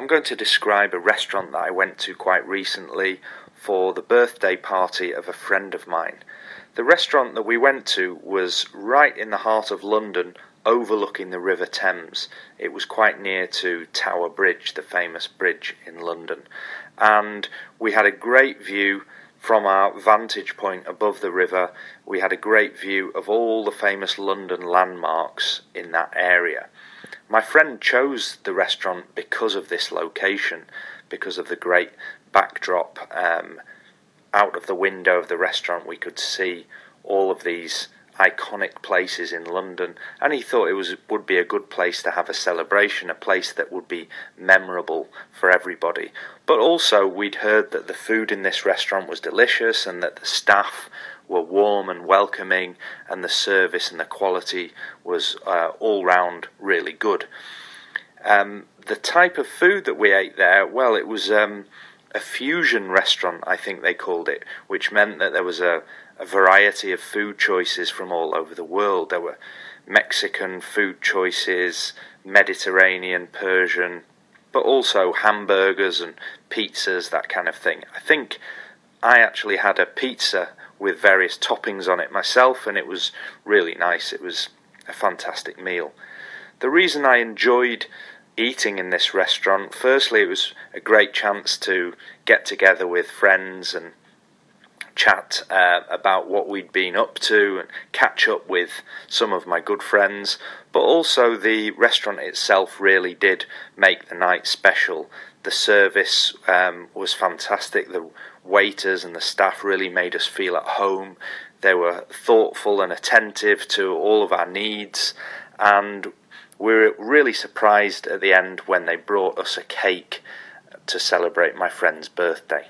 I'm going to describe a restaurant that I went to quite recently for the birthday party of a friend of mine. The restaurant that we went to was right in the heart of London, overlooking the River Thames. It was quite near to Tower Bridge, the famous bridge in London. And we had a great view from our vantage point above the river. We had a great view of all the famous London landmarks in that area. My friend chose the restaurant because of this location, because of the great backdrop. Um, out of the window of the restaurant, we could see all of these iconic places in London, and he thought it was would be a good place to have a celebration, a place that would be memorable for everybody. But also, we'd heard that the food in this restaurant was delicious, and that the staff were warm and welcoming, and the service and the quality was uh, all round really good. Um, the type of food that we ate there, well, it was um, a fusion restaurant, I think they called it, which meant that there was a, a variety of food choices from all over the world. There were Mexican food choices, Mediterranean, Persian, but also hamburgers and pizzas, that kind of thing. I think I actually had a pizza with various toppings on it myself, and it was really nice. It was a fantastic meal. The reason I enjoyed eating in this restaurant, firstly, it was a great chance to get together with friends and chat uh, about what we'd been up to and catch up with some of my good friends. But also, the restaurant itself really did make the night special. The service um, was fantastic. The waiters and the staff really made us feel at home. They were thoughtful and attentive to all of our needs, and we were really surprised at the end when they brought us a cake to celebrate my friend's birthday.